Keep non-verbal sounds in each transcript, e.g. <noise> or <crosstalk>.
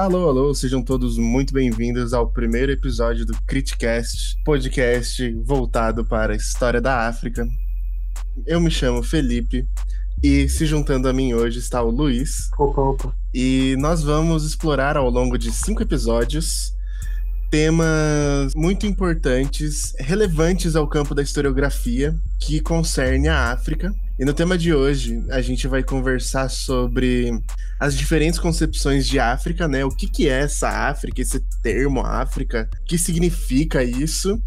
Alô, alô, sejam todos muito bem-vindos ao primeiro episódio do Criticast, podcast voltado para a história da África. Eu me chamo Felipe e se juntando a mim hoje está o Luiz. Opa, opa. E nós vamos explorar ao longo de cinco episódios temas muito importantes, relevantes ao campo da historiografia, que concerne a África. E no tema de hoje, a gente vai conversar sobre as diferentes concepções de África, né? O que, que é essa África, esse termo África, o que significa isso?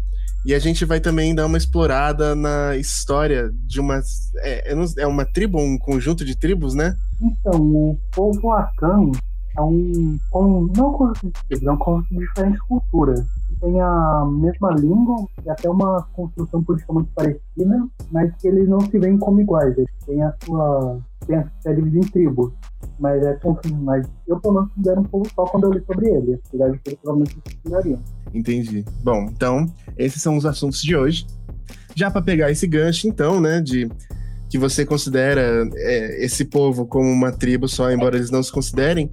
E a gente vai também dar uma explorada na história de uma. É, é uma tribo, um conjunto de tribos, né? Então, o povo Akan é um, um não conjunto de tribos, é um conjunto de diferentes culturas. Tem a mesma língua e até uma construção política muito parecida, mas que eles não se veem como iguais. Eles têm a sua. Tem a, é dividido em tribos. Mas é confuso. Mas eu, pelo menos, considero um povo só quando eu li sobre ele. Apesar de que eles provavelmente considerariam. Entendi. Bom, então, esses são os assuntos de hoje. Já para pegar esse gancho, então, né, de que você considera é, esse povo como uma tribo só, embora eles não se considerem.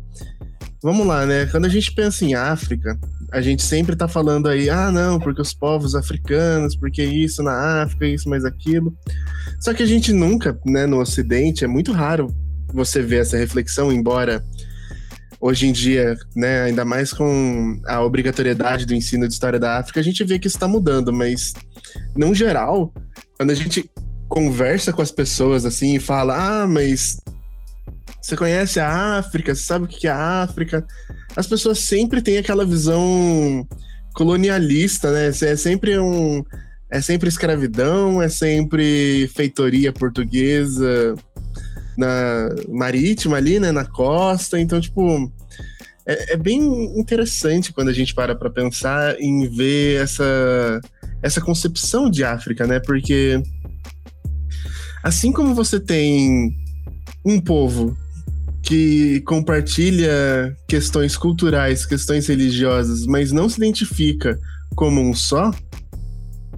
Vamos lá, né? Quando a gente pensa em África, a gente sempre tá falando aí, ah, não, porque os povos africanos, porque isso na África, isso mais aquilo. Só que a gente nunca, né, no Ocidente, é muito raro você ver essa reflexão, embora hoje em dia, né, ainda mais com a obrigatoriedade do ensino de história da África, a gente vê que isso está mudando, mas, no geral, quando a gente conversa com as pessoas assim e fala: Ah, mas você conhece a África? Você sabe o que é a África? As pessoas sempre têm aquela visão colonialista, né? É sempre um. É sempre escravidão, é sempre feitoria portuguesa na marítima ali, né? Na costa. Então, tipo. É, é bem interessante quando a gente para para pensar em ver essa, essa concepção de África, né? Porque Assim como você tem um povo que compartilha questões culturais, questões religiosas, mas não se identifica como um só,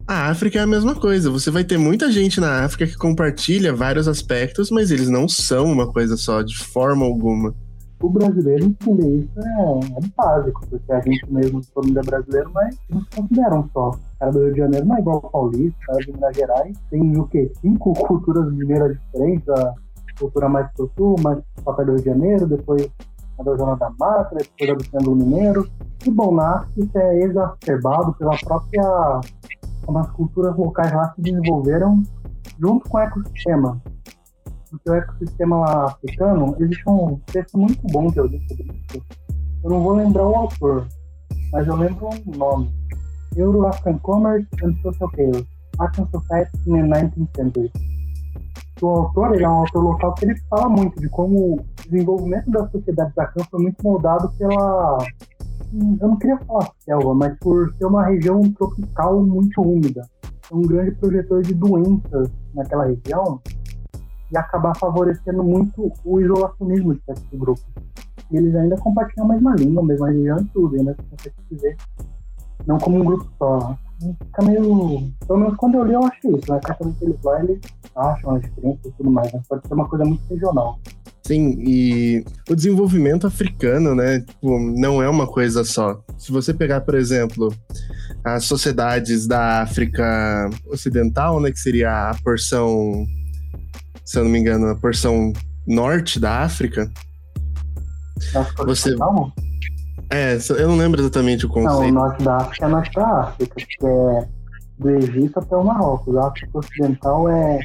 a África é a mesma coisa. Você vai ter muita gente na África que compartilha vários aspectos, mas eles não são uma coisa só, de forma alguma. O brasileiro entender isso é, é básico, porque a gente mesmo, todo mundo é brasileiro, mas não se consideram só cara do Rio de Janeiro não é igual ao paulista, cara de Minas Gerais tem o quê? Cinco <laughs> culturas mineiras diferentes, a cultura mais do sul, mais para do Rio de Janeiro, depois a da Zona da Mata, depois a do Triângulo Mineiro. E bom, na isso é exacerbado pela própria. como as culturas locais lá se desenvolveram junto com o ecossistema. Porque o ecossistema africano, existe um texto muito bom que eu li sobre isso. Eu não vou lembrar o autor, mas eu lembro o nome Euro-African Commerce and Social Chaos, African Society in the 19th Century. O autor ele é um autor local que ele fala muito de como o desenvolvimento da sociedade da Cã foi muito moldado pela. Eu não queria falar selva, mas por ser uma região tropical muito úmida. Um grande projetor de doenças naquela região e acabar favorecendo muito o isolacionismo de certos grupos. E eles ainda compartilham a mesma língua, a mesma região e tudo, ainda se ver não como um grupo só. Fica meio. Pelo menos quando eu li, eu achei isso, né? Certamente eles lá, eles acham as diferenças e tudo mais, mas pode ser uma coisa muito regional. Sim, e o desenvolvimento africano, né, tipo, não é uma coisa só. Se você pegar, por exemplo, as sociedades da África Ocidental, né, que seria a porção, se eu não me engano, a porção norte da África, você... É, eu não lembro exatamente o conceito. Não, o norte da África é norte da África, que é do Egito até o Marrocos. A África Ocidental é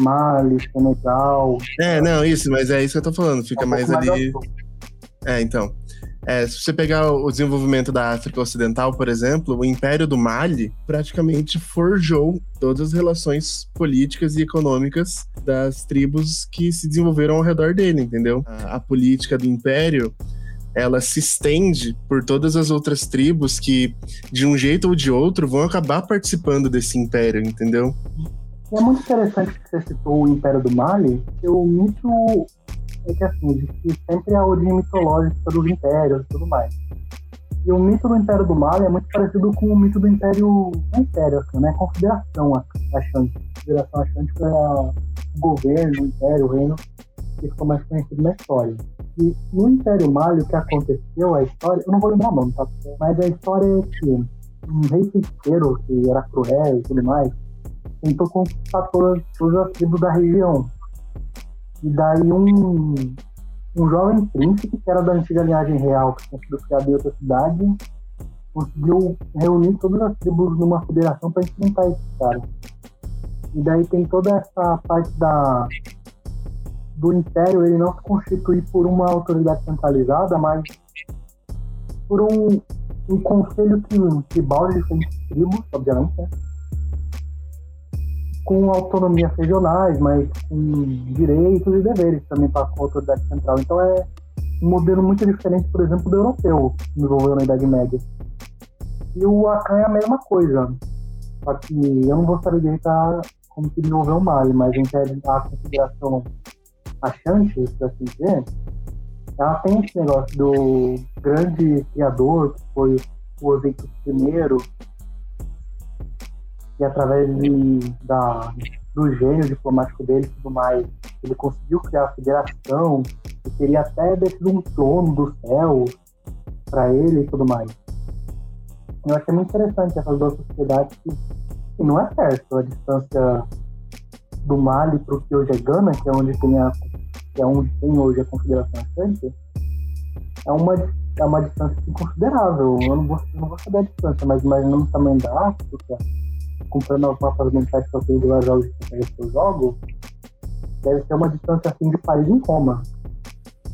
Mali, Senegal. É, não, isso, mas é isso que eu tô falando. Fica é um mais ali. Mais é, então. É, se você pegar o desenvolvimento da África Ocidental, por exemplo, o Império do Mali praticamente forjou todas as relações políticas e econômicas das tribos que se desenvolveram ao redor dele, entendeu? A, a política do Império ela se estende por todas as outras tribos que, de um jeito ou de outro, vão acabar participando desse império, entendeu? É muito interessante que você citou o Império do Mali, porque o mito é que assim, existe sempre a origem mitológica dos impérios e tudo mais. E o mito do Império do Mali é muito parecido com o mito do Império, não Império, assim, né? Confederação Achante. Confederação Achante foi o governo, o Império, o reino, que ficou mais conhecido na história. que no Império Malho, o que aconteceu, a história, eu não vou lembrar o nome, tá? Mas a história é que um rei feiticeiro, que era cruel e tudo mais, tentou conquistar todas, todas as tribos da região. E daí um, um jovem príncipe, que era da antiga linhagem real, que tinha sido criado em outra cidade, conseguiu reunir todas as tribos numa federação para enfrentar esse cara. E daí tem toda essa parte da do império ele não se constitui por uma autoridade centralizada, mas por um, um conselho que, que balde diferentes tribos, obviamente, né? Com autonomias regionais, mas com direitos e deveres também para a autoridade central. Então é um modelo muito diferente, por exemplo, do europeu, que desenvolveu na Idade Média. E o Akan é a mesma coisa. Só que eu não gostaria de editar como se desenvolveu o Mali, mas a, a configuração achante, por assim dizer, ela tem esse negócio do grande criador, que foi o Ozeito I, e através de, da, do gênio diplomático dele e tudo mais, ele conseguiu criar a federação, e teria até descido um trono do céu para ele e tudo mais. Eu achei muito interessante essas duas sociedades que, que não é certo a distância do Mali para o que hoje é Gana, que é onde tem a que é onde tem hoje a Confederação Atlântica, é uma, é uma distância considerável. Eu não vou, não vou saber a distância, mas imaginando o tamanho da África, comprando os mapas mentais eu tenho de jogos que eu jogo, deve ser uma distância assim de Paris em Roma.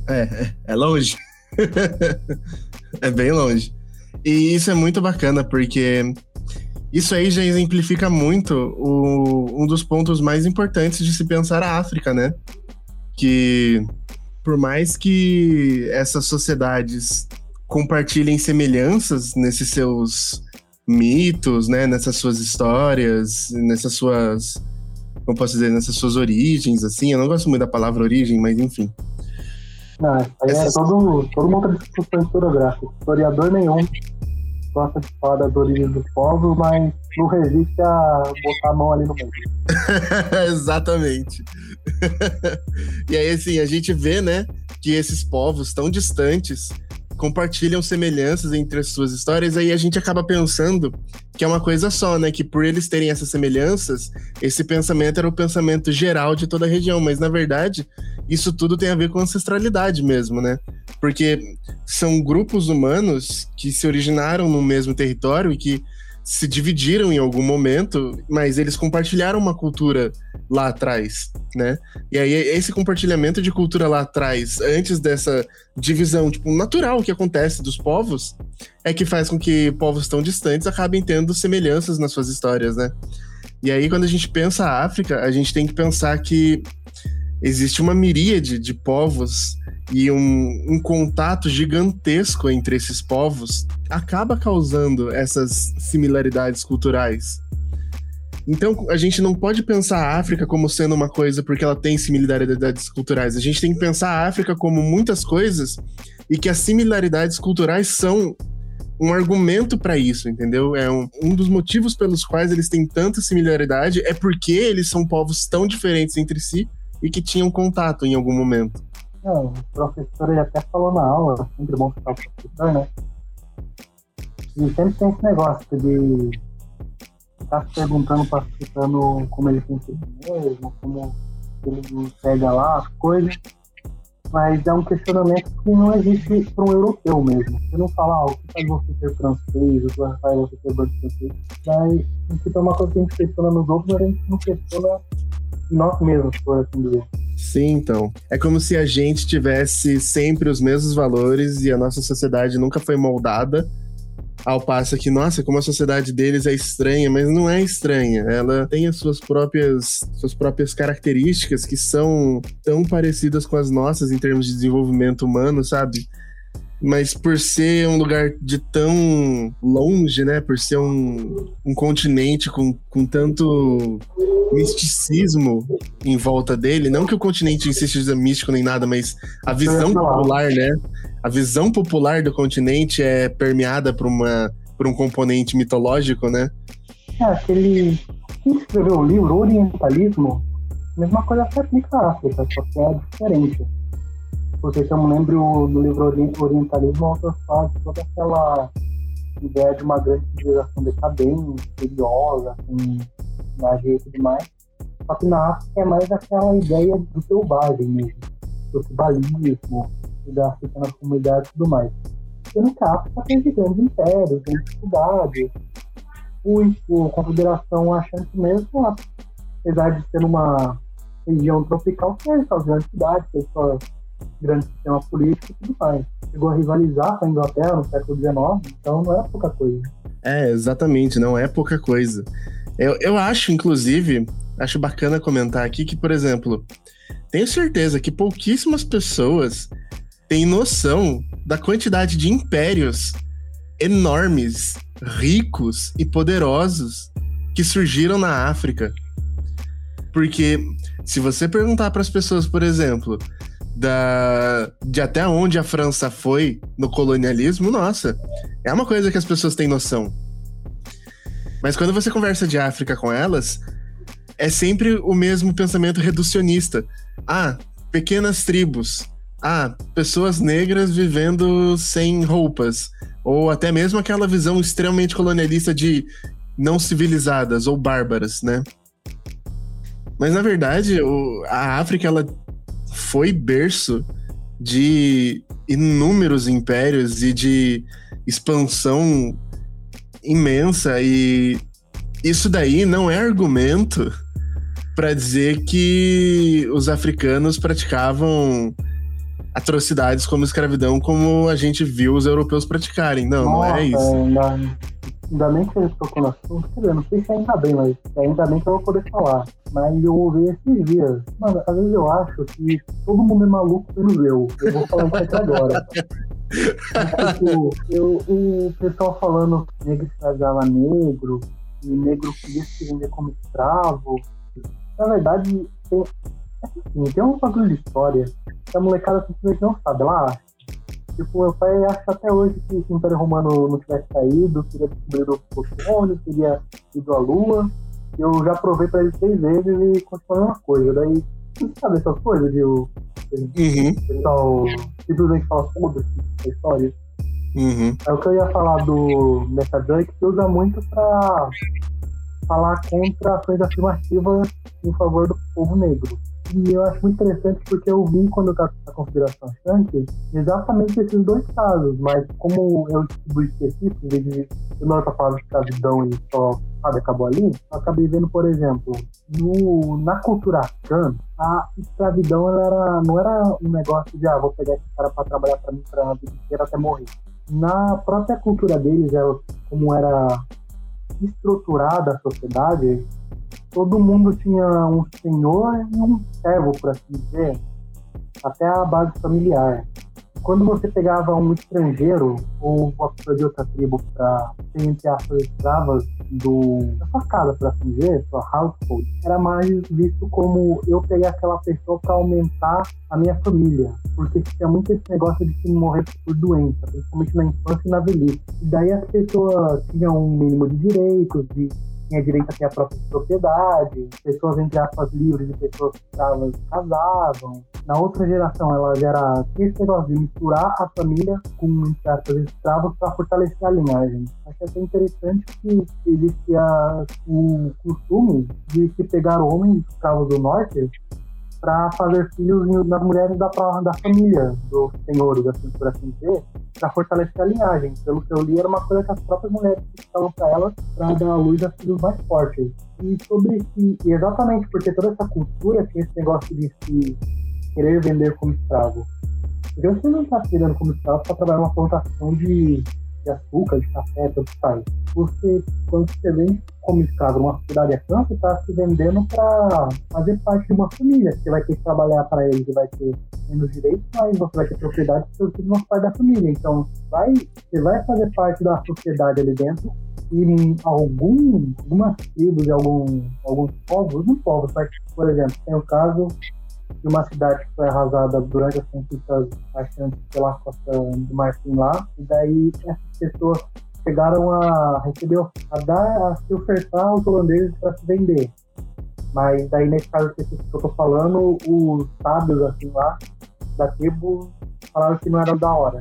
É, é, é longe. <laughs> é bem longe. E isso é muito bacana, porque isso aí já exemplifica muito o, um dos pontos mais importantes de se pensar a África, né? Que por mais que essas sociedades compartilhem semelhanças nesses seus mitos, né, nessas suas histórias, nessas suas, como posso dizer, nessas suas origens, assim, eu não gosto muito da palavra origem, mas enfim. Não, aí é Essas... é todo, todo mundo de discussão historiográfica. Historiador nenhum gosta de falar das origens dos povos, mas não resiste a botar a mão ali no meio. <laughs> Exatamente. <laughs> e aí, assim, a gente vê, né, que esses povos tão distantes compartilham semelhanças entre as suas histórias, aí a gente acaba pensando que é uma coisa só, né? Que por eles terem essas semelhanças, esse pensamento era o pensamento geral de toda a região, mas na verdade, isso tudo tem a ver com ancestralidade mesmo, né? Porque são grupos humanos que se originaram no mesmo território e que se dividiram em algum momento, mas eles compartilharam uma cultura lá atrás, né? E aí esse compartilhamento de cultura lá atrás, antes dessa divisão tipo natural que acontece dos povos, é que faz com que povos tão distantes acabem tendo semelhanças nas suas histórias, né? E aí quando a gente pensa a África, a gente tem que pensar que existe uma miríade de povos e um, um, contato gigantesco entre esses povos acaba causando essas similaridades culturais. Então, a gente não pode pensar a África como sendo uma coisa porque ela tem similaridades culturais. A gente tem que pensar a África como muitas coisas e que as similaridades culturais são um argumento para isso, entendeu? É um, um dos motivos pelos quais eles têm tanta similaridade é porque eles são povos tão diferentes entre si e que tinham contato em algum momento. Não, o professor ele até falou na aula, sempre bom citar o professor, né? E sempre tem esse negócio de estar tá se perguntando, participando como ele pensa mesmo, como ele pega lá as coisas, mas é um questionamento que não existe para um europeu mesmo. Você não fala ah, o que faz você ser francês, o que faz você ser francês, mas tipo, é uma coisa que a gente questiona nos outros, mas a gente não questiona nós mesmos, por assim dizer. Sim, então. É como se a gente tivesse sempre os mesmos valores e a nossa sociedade nunca foi moldada. Ao passo que, nossa, como a sociedade deles é estranha, mas não é estranha. Ela tem as suas próprias, suas próprias características que são tão parecidas com as nossas em termos de desenvolvimento humano, sabe? Mas por ser um lugar de tão longe, né? Por ser um, um continente com, com tanto misticismo em volta dele, não que o continente em si seja místico nem nada, mas a visão popular, né? A visão popular do continente é permeada por, uma, por um componente mitológico, né? É, aquele. Quem escreveu o livro Orientalismo, mesma coisa se aplica à África, só que é diferente Porque se eu me lembro no livro Orientalismo, o autor fala toda aquela ideia de uma grande civilização decadente, curiosa, com magia e tudo mais. Só que na África é mais aquela ideia do selvagem mesmo, do tribalismo, e da pequenas comunidades e tudo mais. Que a África teve grandes impérios, grandes dificuldades. A Confederação achando que mesmo, apesar de ser uma região tropical, tem suas grandes cidades, tem seu grande sistema político e tudo mais. Chegou a rivalizar com a Inglaterra no século XIX, então não é pouca coisa. É, exatamente, não é pouca coisa. Eu, eu acho, inclusive, acho bacana comentar aqui que, por exemplo, tenho certeza que pouquíssimas pessoas têm noção da quantidade de impérios enormes, ricos e poderosos que surgiram na África. Porque se você perguntar para as pessoas, por exemplo, da, de até onde a França foi no colonialismo, nossa, é uma coisa que as pessoas têm noção. Mas quando você conversa de África com elas, é sempre o mesmo pensamento reducionista. Ah, pequenas tribos. Ah, pessoas negras vivendo sem roupas. Ou até mesmo aquela visão extremamente colonialista de não civilizadas ou bárbaras, né? Mas na verdade, o, a África ela foi berço de inúmeros impérios e de expansão imensa e isso daí não é argumento para dizer que os africanos praticavam atrocidades como escravidão, como a gente viu os europeus praticarem. Não, Nossa, não é isso. Ainda, ainda bem que eles tocou no assunto, não sei se ainda bem, mas ainda bem que eu vou poder falar. Mas eu ouvi esses dias. Mano, às vezes eu acho que todo mundo é maluco menos eu. Eu vou falar isso aqui agora. tipo, eu, o pessoal falando que negro escravizava negro, e negro podia se vender como escravo. Na verdade, tem, assim, tem um bagulho de história que a molecada simplesmente não sabe. Ela acha. Tipo, meu pai acha até hoje que se o Império Romano não tivesse caído, teria descobrido o plutônio, teria ido à Lua. Eu já provei pra ele três vezes e continua a mesma coisa. Daí, sabe essas coisas de o uhum. pessoal simplesmente fala foda-se a história? Uhum. É o que eu ia falar do Metadunk, que usa muito pra falar contra ações afirmativas em favor do povo negro. E eu acho muito interessante porque eu vi quando eu estava na Confederação Shank exatamente esses dois casos, mas como eu distribuí específico, em vez de eu não para falar de escravidão e só sabe, acabou ali, eu acabei vendo, por exemplo, no, na cultura africana, a escravidão ela era, não era um negócio de, ah, vou pegar esse cara para trabalhar para mim para a vida inteira até morrer. Na própria cultura deles, como era estruturada a sociedade, todo mundo tinha um senhor e um servo, por assim dizer, até a base familiar. Quando você pegava um estrangeiro ou uma pessoa de outra tribo para ser, entre aspas, escravas do, da sua casa, por assim dizer, sua household, era mais visto como eu pegar aquela pessoa para aumentar a minha família. Porque tinha muito esse negócio de se morrer por doença, principalmente na infância e na velhice. E daí as pessoas tinham um mínimo de direitos, de tinha direito a ter a própria propriedade, pessoas, entre aspas, livres e pessoas escravas casavam. Na outra geração, ela já era esse negócio de misturar a família com, entre aspas, escravos para fortalecer a linhagem. Acho até interessante que existia o costume de se pegar homens escravos do norte para fazer filhos das mulheres da, da família dos senhores, assim, por assim dizer, para fortalecer a linhagem. Pelo que eu li, era uma coisa que as próprias mulheres estavam para elas para dar à luz a filhos mais fortes. E sobre isso, e exatamente porque toda essa cultura tinha esse negócio de se querer vender como escravo. Porque você não está se como escravo para trabalhar numa plantação de de açúcar, de café, tanto faz. Você, quando você vende como escravo numa sociedade a você está se vendendo para fazer parte de uma família. Você vai ter que trabalhar para eles, vai ter menos direitos, mas você vai ter propriedade seus filhos vão parte da família. Então, vai, você vai fazer parte da sociedade ali dentro e em algum, algumas tribos algum, alguns povos, não povos, mas, por exemplo, tem o caso de uma cidade que foi arrasada durante as conquistas marchantes pela costa do Marfim lá, e daí essas pessoas chegaram a receber, a dar, a se ofertar aos holandeses para se vender. Mas daí nesse caso que eu tô falando, os sábios assim lá da tribo falaram que não era da hora.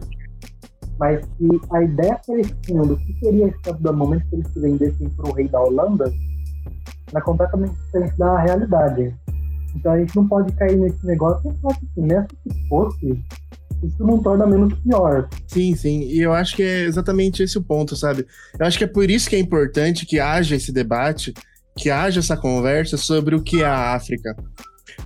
Mas que a ideia que eles tinham do que seria esse no momento que eles se vendessem para o rei da Holanda era completamente diferente da realidade. Então a gente não pode cair nesse negócio e falar que assim, mesmo que fosse, isso não torna menos pior. Sim, sim. E eu acho que é exatamente esse o ponto, sabe? Eu acho que é por isso que é importante que haja esse debate, que haja essa conversa sobre o que é a África.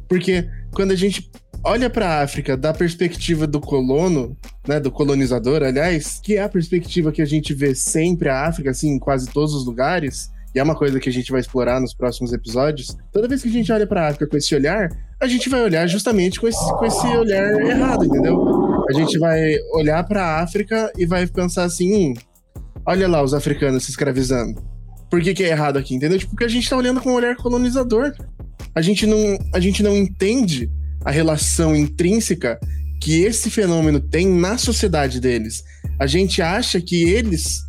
Porque quando a gente olha para a África da perspectiva do colono, né, do colonizador, aliás, que é a perspectiva que a gente vê sempre a África, assim, em quase todos os lugares, e é uma coisa que a gente vai explorar nos próximos episódios. Toda vez que a gente olha para a África com esse olhar, a gente vai olhar justamente com esse, com esse olhar errado, entendeu? A gente vai olhar para a África e vai pensar assim: hum, olha lá os africanos se escravizando. Por que, que é errado aqui, entendeu? Tipo, porque a gente está olhando com um olhar colonizador. A gente não, a gente não entende a relação intrínseca que esse fenômeno tem na sociedade deles. A gente acha que eles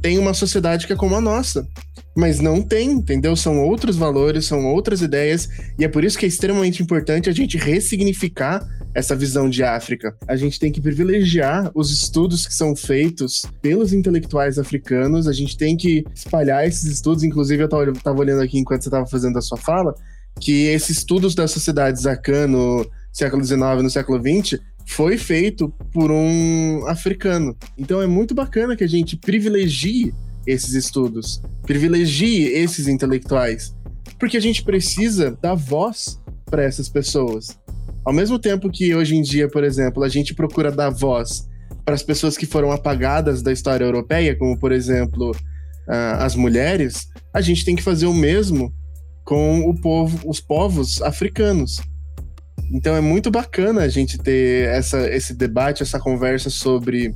têm uma sociedade que é como a nossa mas não tem, entendeu? São outros valores, são outras ideias, e é por isso que é extremamente importante a gente ressignificar essa visão de África. A gente tem que privilegiar os estudos que são feitos pelos intelectuais africanos, a gente tem que espalhar esses estudos, inclusive eu estava olhando aqui enquanto você estava fazendo a sua fala, que esses estudos da sociedade Zakan no século XIX no século XX foi feito por um africano. Então é muito bacana que a gente privilegie esses estudos, privilegie esses intelectuais, porque a gente precisa dar voz para essas pessoas. Ao mesmo tempo que hoje em dia, por exemplo, a gente procura dar voz para as pessoas que foram apagadas da história europeia, como por exemplo uh, as mulheres, a gente tem que fazer o mesmo com o povo, os povos africanos. Então é muito bacana a gente ter essa, esse debate, essa conversa sobre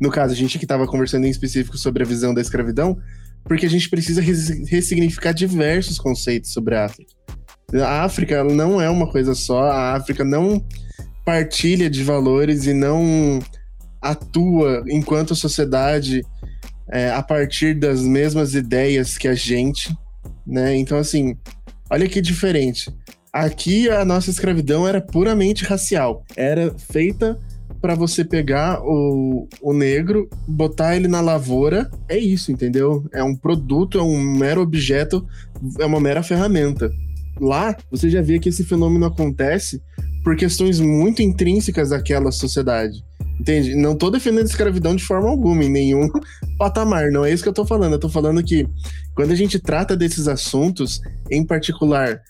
no caso, a gente que estava conversando em específico sobre a visão da escravidão, porque a gente precisa ressignificar diversos conceitos sobre a África. A África não é uma coisa só, a África não partilha de valores e não atua enquanto sociedade é, a partir das mesmas ideias que a gente, né? Então, assim, olha que diferente. Aqui a nossa escravidão era puramente racial, era feita para você pegar o, o negro, botar ele na lavoura, é isso, entendeu? É um produto, é um mero objeto, é uma mera ferramenta. Lá, você já vê que esse fenômeno acontece por questões muito intrínsecas daquela sociedade. Entende? Não tô defendendo escravidão de forma alguma, em nenhum <laughs> patamar. Não é isso que eu tô falando. Eu tô falando que quando a gente trata desses assuntos, em particular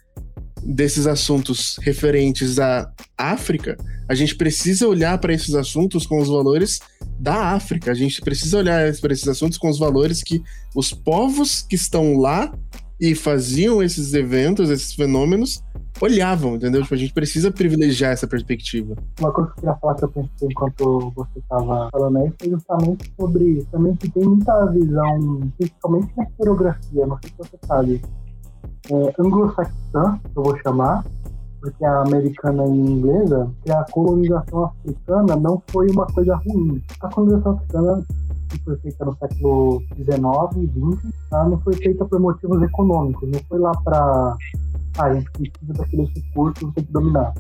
desses assuntos referentes à África, a gente precisa olhar para esses assuntos com os valores da África. A gente precisa olhar para esses assuntos com os valores que os povos que estão lá e faziam esses eventos, esses fenômenos, olhavam, entendeu? Tipo, a gente precisa privilegiar essa perspectiva. Uma coisa que eu queria falar que eu pensei enquanto você estava falando aí foi justamente sobre também que tem muita visão, principalmente na historiografia, não sei se você sabe, é, anglo-saxã, eu vou chamar, porque a americana e inglesa, que a colonização africana não foi uma coisa ruim. A colonização africana, que foi feita no século XIX e XX, ela não foi feita por motivos econômicos, não foi lá para. Ah, a gente precisa daqueles recursos, tem que dominar.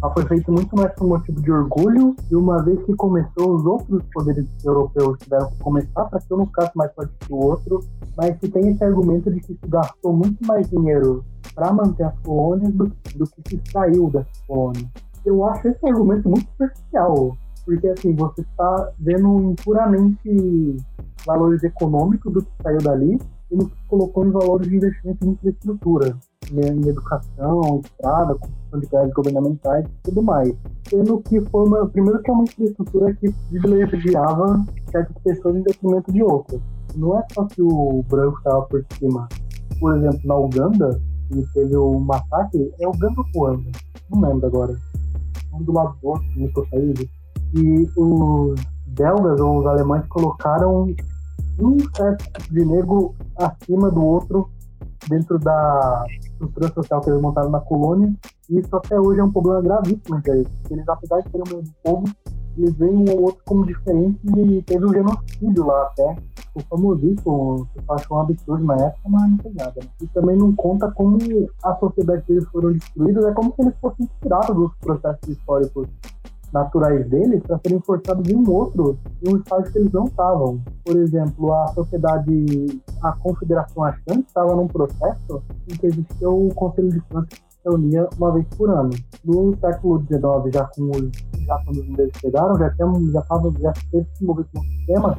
Ela foi feita muito mais por motivo de orgulho, e uma vez que começou, os outros poderes europeus tiveram que começar para que um não ficasse mais forte que o outro, mas se tem esse argumento de que se gastou muito mais dinheiro para manter as colônias do, do que se saiu das colônias. Eu acho esse argumento muito superficial, porque assim, você está vendo puramente valores econômicos do que saiu dali e no que colocou em valores de investimento em infraestrutura em educação, estrada, construção de gás governamentais e tudo mais. Sendo que foi uma, primeiro que é uma infraestrutura que privilegiava certas pessoas em detrimento de outras. Não é só que o branco estava por cima. Por exemplo, na Uganda, ele teve o massacre, é Uganda ou Ruanda? Não lembro agora. Um do lado do outro, no país. E os belgas ou os alemães colocaram um certo tipo de negro acima do outro dentro da estrutura social que eles montaram na colônia. E isso até hoje é um problema gravíssimo entre eles. Apesar de serem o mesmo povo, eles veem um ou outro como diferente e teve um genocídio lá até. O famosíssimo, que achou um absurdo na época, mas não tem nada. Né? E também não conta como a sociedade que eles foram destruídos, é como se eles fossem tirados dos processos históricos naturais deles para serem forçados em um outro, em um estágio que eles não estavam. Por exemplo, a sociedade, a Confederação Achante estava num processo em que existia o Conselho de França reunia uma vez por ano. No século XIX, já com os, já quando os ingleses chegaram, já tinha, já estava, já teve se movido um sistema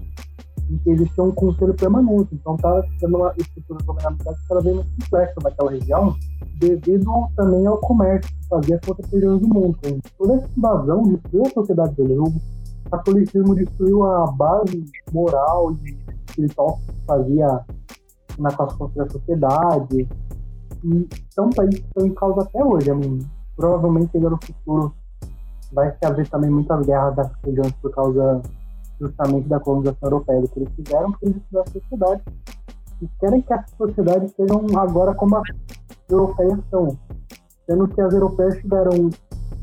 em que existia um conselho permanente. Então está sendo uma estrutura governamental cada vez mais complexa naquela região, devido também ao comércio que fazia com outras regiões do mundo. Então, toda essa invasão destruiu a sociedade dele. O catolicismo destruiu a base moral e espiritual que fazia na construção da sociedade. São países que estão em causa até hoje. provavelmente ainda no futuro vai se haver também muitas guerras das regiões por causa justamente da colonização europeia, que eles fizeram para eles a sociedade. E querem que as sociedades sejam agora como as europeias são. Sendo que as europeias tiveram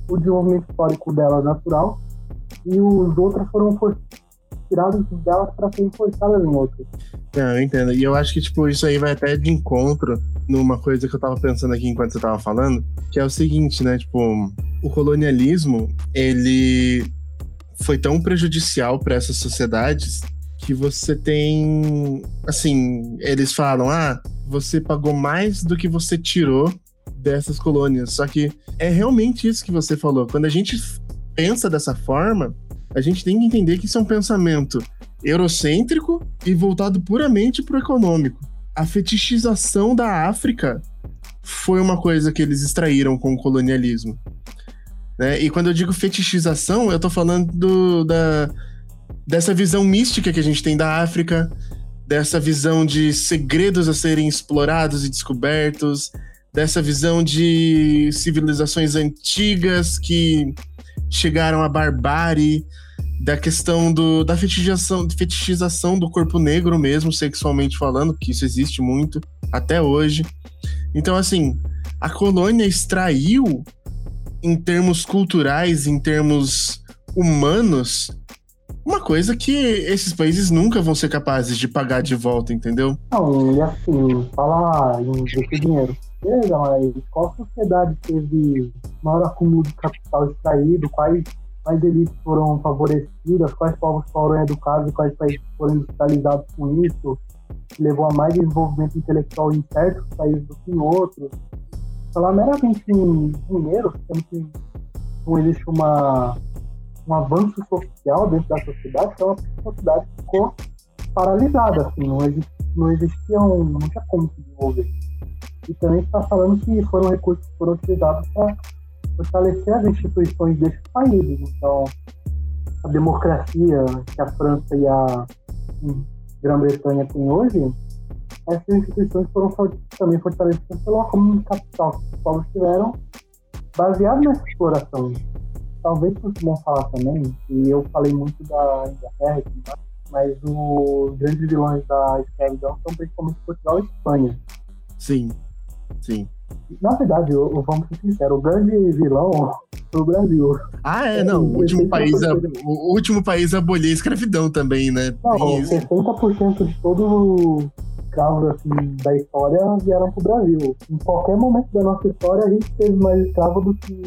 o desenvolvimento histórico delas natural e os outros foram tirados delas para serem forçadas em outros. Não, eu entendo. E eu acho que, tipo, isso aí vai até de encontro numa coisa que eu tava pensando aqui enquanto você tava falando, que é o seguinte, né? Tipo, o colonialismo, ele foi tão prejudicial para essas sociedades que você tem. Assim, eles falam: ah, você pagou mais do que você tirou dessas colônias. Só que é realmente isso que você falou. Quando a gente pensa dessa forma, a gente tem que entender que isso é um pensamento eurocêntrico e voltado puramente para o econômico. A fetichização da África foi uma coisa que eles extraíram com o colonialismo. Né? E quando eu digo fetichização, eu tô falando do, da, dessa visão mística que a gente tem da África, dessa visão de segredos a serem explorados e descobertos, dessa visão de civilizações antigas que chegaram à barbárie, da questão do, da fetichização, fetichização do corpo negro mesmo, sexualmente falando, que isso existe muito até hoje. Então, assim, a colônia extraiu em termos culturais, em termos humanos, uma coisa que esses países nunca vão ser capazes de pagar de volta, entendeu? Não, e assim, falar em investir dinheiro. Beleza, mas qual sociedade teve maior acúmulo de capital extraído? Quais, quais elites foram favorecidas? Quais povos foram educados? Quais países foram industrializados com isso? Levou a mais desenvolvimento intelectual em certos países do que em outros? falar meramente em dinheiro, sendo que não existe uma, um avanço social dentro da sociedade, então a sociedade ficou paralisada, assim, não, exist, não existia um, não tinha como se desenvolver. E também está falando que foram recursos que foram utilizados para fortalecer as instituições desses países. Então, a democracia que a França e a Grã-Bretanha têm hoje essas instituições foram também fortalecidas pelo acúmulo capital que os povos tiveram baseado nessa exploração. Talvez fosse bom falar também, e eu falei muito da Inglaterra, mas os grandes vilões da escravidão são principalmente Portugal e Espanha. Sim, sim. Na verdade, eu, vamos ser sinceros, o grande vilão foi o Brasil. Ah, é, não. O último, país a, o último país a abolir a escravidão também, né? Não, 60% de todo escravos assim, da história vieram para o Brasil. Em qualquer momento da nossa história, a gente teve mais escravo do que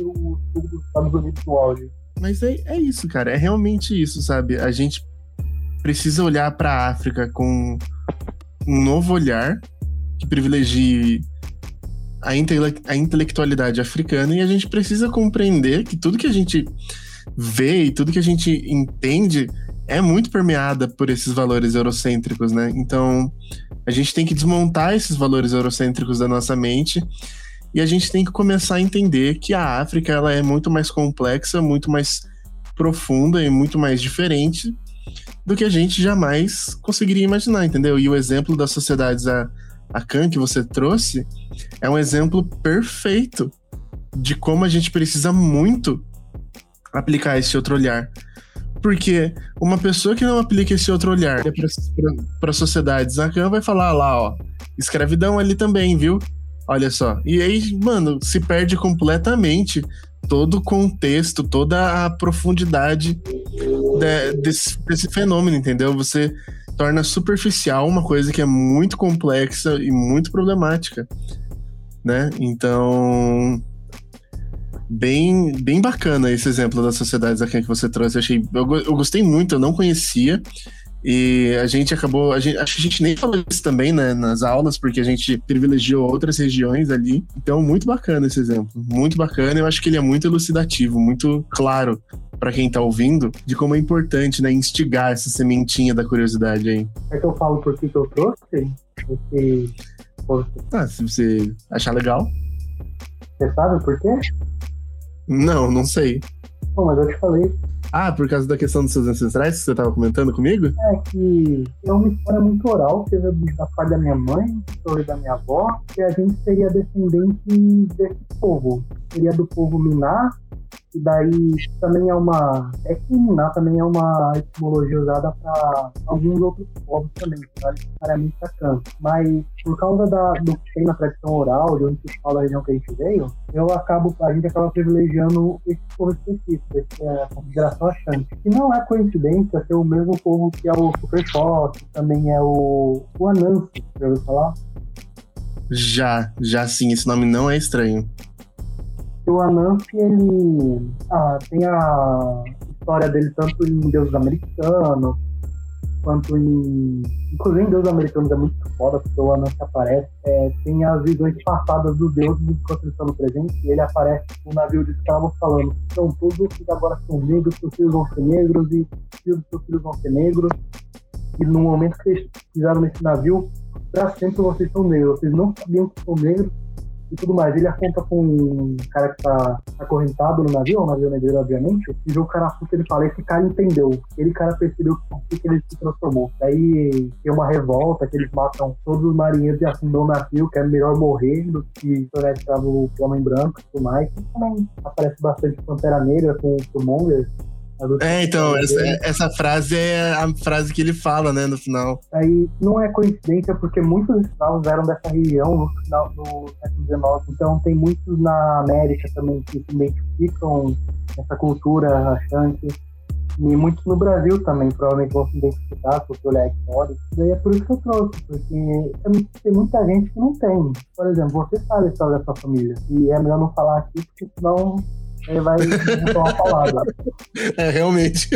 os Estados Unidos no auge. Mas é, é isso, cara. É realmente isso, sabe? A gente precisa olhar para a África com um novo olhar que privilegie a, intele a intelectualidade africana e a gente precisa compreender que tudo que a gente vê e tudo que a gente entende é muito permeada por esses valores eurocêntricos, né? Então, a gente tem que desmontar esses valores eurocêntricos da nossa mente e a gente tem que começar a entender que a África ela é muito mais complexa, muito mais profunda e muito mais diferente do que a gente jamais conseguiria imaginar, entendeu? E o exemplo das sociedades a, a Khan que você trouxe é um exemplo perfeito de como a gente precisa muito aplicar esse outro olhar. Porque uma pessoa que não aplica esse outro olhar para sociedades, a Khan vai falar lá, ó, escravidão ali também, viu? Olha só. E aí, mano, se perde completamente todo o contexto, toda a profundidade de, desse, desse fenômeno, entendeu? Você torna superficial uma coisa que é muito complexa e muito problemática, né? Então, bem, bem bacana esse exemplo das sociedades aqui que você trouxe. Eu, achei, eu, eu gostei muito, eu não conhecia. E a gente acabou. A gente, acho que a gente nem falou isso também né, nas aulas, porque a gente privilegiou outras regiões ali. Então, muito bacana esse exemplo. Muito bacana. Eu acho que ele é muito elucidativo, muito claro para quem tá ouvindo, de como é importante, né, instigar essa sementinha da curiosidade aí. É que eu falo por que eu trouxe esse. Ah, se você achar legal. Você sabe por quê? Não, não sei. Bom, mas eu te falei. Ah, por causa da questão dos seus ancestrais que você estava comentando comigo? É que é uma história muito oral, que veio da parte da minha mãe, da minha avó, que a gente seria descendente desse povo. Seria do povo Miná, e daí também é uma. É que Miná também é uma etimologia usada para alguns outros povos também, não é necessariamente a Mas por causa da, do que tem na tradição oral, de onde se fala da região que a gente veio, eu acabo, a gente acaba privilegiando esse povo específico, esse é a consideração achante. E não é coincidência ser o mesmo povo que é o Super Choque, também é o, o Anansi, já ouviu falar? Já, já sim, esse nome não é estranho o Anansi, ele ah, tem a história dele tanto em Deus Americano, quanto em. Inclusive em Deus Americanos é muito foda, porque o Anansi aparece. É, tem as visões passadas dos deuses enquanto eles estão no presente, e ele aparece no navio de escravos falando: então todos os agora são negros, seus filhos vão ser negros, e os filhos seus filhos vão ser negros. E no momento que eles pisaram nesse navio, para sempre vocês são negros. Vocês não sabiam que são negros, e tudo mais. Ele aponta com um cara que tá acorrentado no navio, o navio negreiro, obviamente, e o cara assusta, ele fala, esse cara entendeu. Ele cara percebeu que, que ele se transformou. Daí tem uma revolta que eles matam todos os marinheiros e afundam o navio, que é melhor morrer do que tornar escravo o homem branco e tudo mais. E também aparece bastante Pantera Negra com o Killmonger, é, então, essa, essa, frase é a frase que ele fala, né, no final. Aí não é coincidência, porque muitos escravos eram dessa região no final do século XIX. Então tem muitos na América também que se identificam essa cultura achante. E muitos no Brasil também, provavelmente vão se identificar, se você olhar a história. Daí é por isso que eu trouxe, porque tem muita gente que não tem. Por exemplo, você sabe a história da sua família. E é melhor não falar aqui, porque senão ele vai botar uma palavra. É, realmente.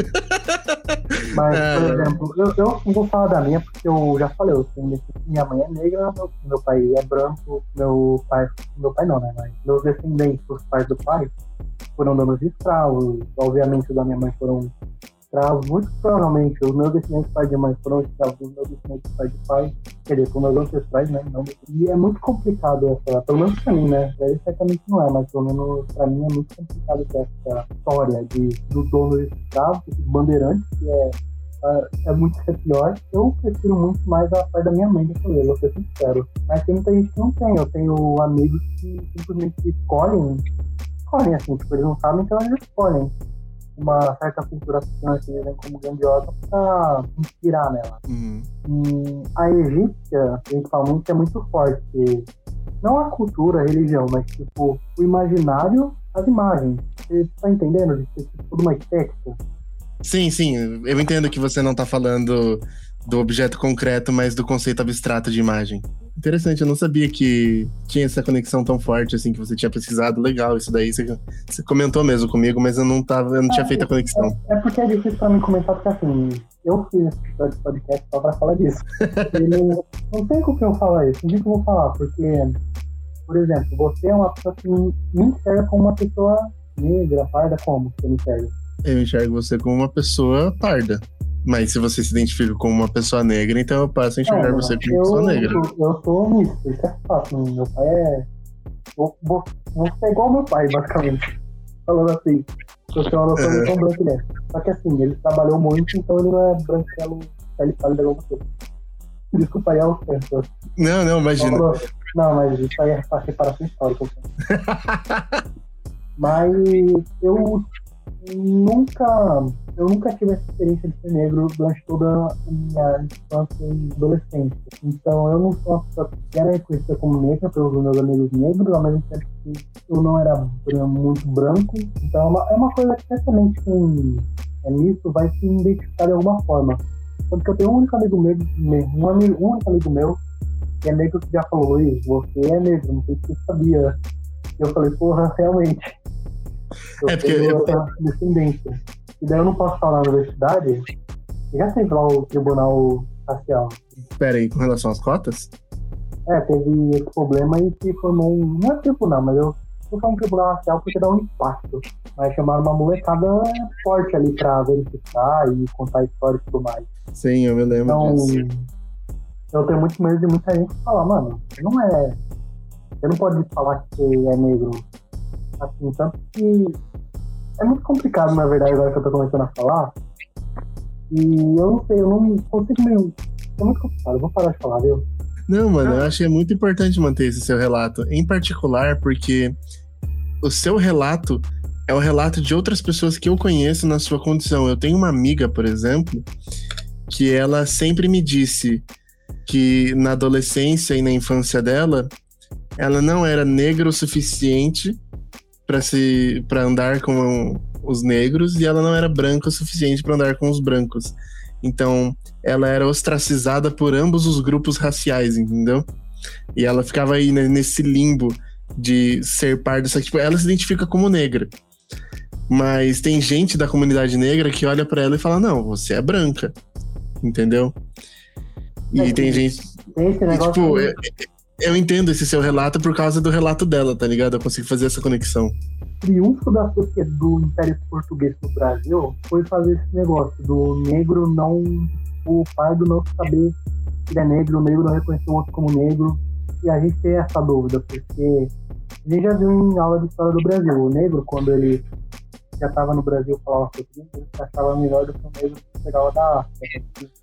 Mas, é, por exemplo, eu, eu não vou falar da minha, porque eu já falei, eu minha mãe é negra, meu, meu pai é branco, meu pai. Meu pai não, né? Mas meus descendentes, os pais do pai, foram donos de escravos. Obviamente, os da minha mãe foram escravos. Muito provavelmente, os meus descendentes pai de mãe foram escravos dos meus descendentes pai de pai. Quer dizer, com meus ancestrais, né? Não. E é muito complicado essa, pelo menos pra mim, né? Ele certamente não é, mas pelo menos pra mim é muito complicado essa história de, do dono de escravos, esses bandeirantes, que é é muito pior. Eu prefiro muito mais a parte da minha mãe de eu vou ser sincero. Mas tem muita gente que não tem. Eu tenho amigos que simplesmente escolhem, escolhem assim, tipo, eles não sabem, então eles escolhem uma certa cultura africana que eles como grandiosa para inspirar nela. Uhum. E a egípcia, principalmente, é muito forte. Não a cultura, a religião, mas tipo, o imaginário, as imagens. Você tá entendendo? De ser tipo, uma estética. Sim, sim. Eu entendo que você não tá falando do objeto concreto, mas do conceito abstrato de imagem. Interessante, eu não sabia que tinha essa conexão tão forte assim que você tinha pesquisado. Legal, isso daí você, você comentou mesmo comigo, mas eu não tava, eu não é, tinha feito a conexão. É, é, porque é difícil pra mim comentar, porque assim, eu fiz esse podcast só pra falar disso. <laughs> não, não tem com que eu falar isso, não tem que eu vou falar, porque, por exemplo, você é uma pessoa que me enxerga como uma pessoa negra, parda, como você me enxerga? Eu enxergo você como uma pessoa parda. Mas se você se identifica como uma pessoa negra, então eu passo a enxergar é, você como uma pessoa negra. Eu, eu sou misto, isso é fácil. Meu pai é. Vou, vou, vou ser igual meu pai, basicamente. Falando assim. Eu tenho uma noção de tão branco ele é. Só que assim, ele trabalhou muito, então ele não é branquelo, pele pálida igual você. Desculpa aí ao certo. Não, não, imagina. Não, mas isso aí é pra separação histórica. <laughs> mas eu nunca eu nunca tive essa experiência de ser negro durante toda a minha infância e adolescência. Então eu não sou uma pessoa que era reconhecida como negra pelos meus amigos negros, ao mesmo tempo que eu não era muito branco. Então é uma, é uma coisa que certamente quem é nisso vai se identificar de alguma forma. Tanto que eu tenho um único amigo meu, um, amigo, um único amigo meu, que é negro que já falou, Luiz, você é negro, não sei se você sabia. Eu falei, porra, realmente É, porque tenho eu- essa descendência. E daí eu não posso falar na universidade. Já teve lá o tribunal racial. Pera aí, com relação às cotas? É, teve esse problema e se formou um. Não é tribunal, mas eu vou falar um tribunal racial porque dá um impacto. Mas chamaram uma molecada forte ali pra verificar e contar a história e tudo mais. Sim, eu me lembro Então, disso. eu tenho muito medo de muita gente falar, mano, você não é. Você não pode falar que é negro. Assim, tanto que é muito complicado, na verdade, agora que eu tô começando a falar. E eu não sei, eu não consigo meio. É muito complicado, eu vou parar de falar, viu? Não, mano, eu achei muito importante manter esse seu relato. Em particular, porque o seu relato é o relato de outras pessoas que eu conheço na sua condição. Eu tenho uma amiga, por exemplo, que ela sempre me disse que na adolescência e na infância dela, ela não era negra o suficiente para se para andar com os negros e ela não era branca o suficiente para andar com os brancos. Então, ela era ostracizada por ambos os grupos raciais, entendeu? E ela ficava aí nesse limbo de ser só que tipo, ela se identifica como negra. Mas tem gente da comunidade negra que olha pra ela e fala: "Não, você é branca". Entendeu? E É, tem gente, esse e, negócio. tipo, eu, eu entendo esse seu relato por causa do relato dela, tá ligado? Eu consigo fazer essa conexão. o triunfo da sociedade do Império Português no Brasil foi fazer esse negócio do negro não. O pardo não saber que ele é negro, o negro não reconhecer o outro como negro. E a gente tem essa dúvida, porque a gente já viu em aula de história do Brasil, o negro, quando ele já estava no Brasil falava português, ele achava melhor do que o negro que chegava da África.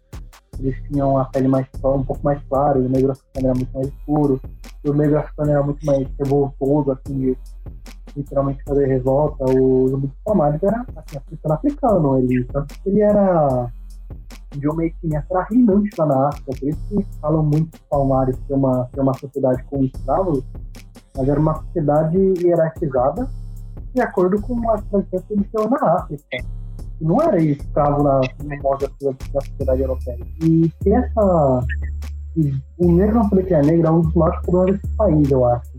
Eles tinham a pele mais um pouco mais clara, e o negro africano era muito mais escuro, e o negro africano era muito mais revoltoso, assim, de literalmente fazer revolta. O Zumbi dos Palmares era assim, africano africano. Ele, tanto que ele era de uma etnia que reinante lá na África, por isso que falam muito dos Palmares ser uma, ser uma sociedade com escravos, mas era uma sociedade hierarquizada de acordo com as tradições que eles tinham na África. Não era escravo na, no modo da, da sociedade europeia. E ter essa. o negro na política negra é um dos maiores problemas desse país, eu acho.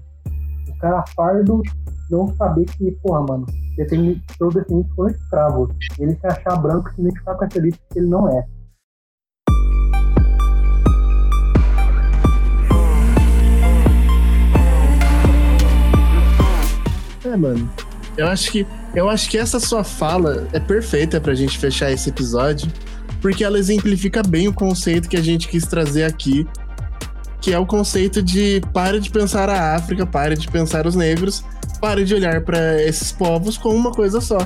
O cara fardo não saber que, porra, mano, você tem seus descendentes foram escravos. Ele se achar branco se identificar com essa elite que ele não é. É, mano. Eu acho que eu acho que essa sua fala é perfeita pra gente fechar esse episódio, porque ela exemplifica bem o conceito que a gente quis trazer aqui, que é o conceito de pare de pensar a África, pare de pensar os negros, pare de olhar pra esses povos como uma coisa só.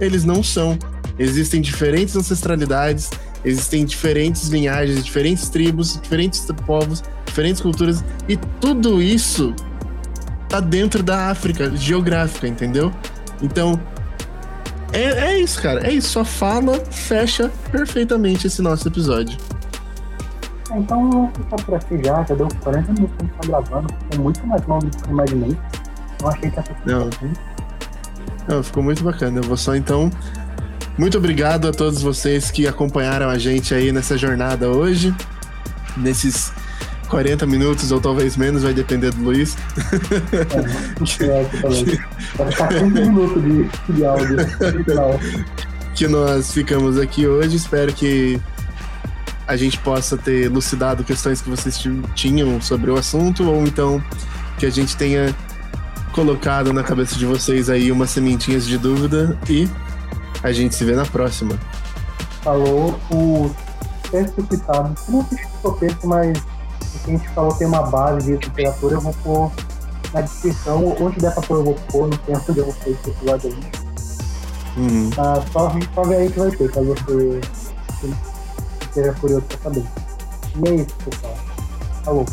Eles não são. Existem diferentes ancestralidades, existem diferentes linhagens, diferentes tribos, diferentes povos, diferentes culturas, e tudo isso tá dentro da África geográfica, entendeu? Então, é, é isso, cara. É isso. Só fala, fecha perfeitamente esse nosso episódio. Ah, Então vamos ficar por aqui já, já deu 40 minutos que a gente tá gravando, ficou muito mais longo do que eu imaginei. Não achei que ser Não. Não, ficou muito bacana. Eu vou só então. Muito obrigado a todos vocês que acompanharam a gente aí nessa jornada hoje. Nesses 40 minutos, ou talvez menos, vai depender do Luiz. É, aqui também. Vai ficar 15 minutos de, de áudio. final. que nós ficamos aqui hoje. Espero que a gente possa ter elucidado questões que vocês ti- tinham sobre o assunto, ou então que a gente tenha colocado na cabeça de vocês aí umas sementinhas de dúvida e a gente se vê na próxima. Falou o texto citado. Eu não assisti o texto, mas a gente falou tem uma base de literatura. Eu vou pôr na descrição. Onde der pra pôr, eu vou pôr. Não tem onde eu vou pôr esse episódio aí. Hum, Tá, só, só ver aí que vai ter, caso você esteja curioso pra saber. E é isso, pessoal. Falou.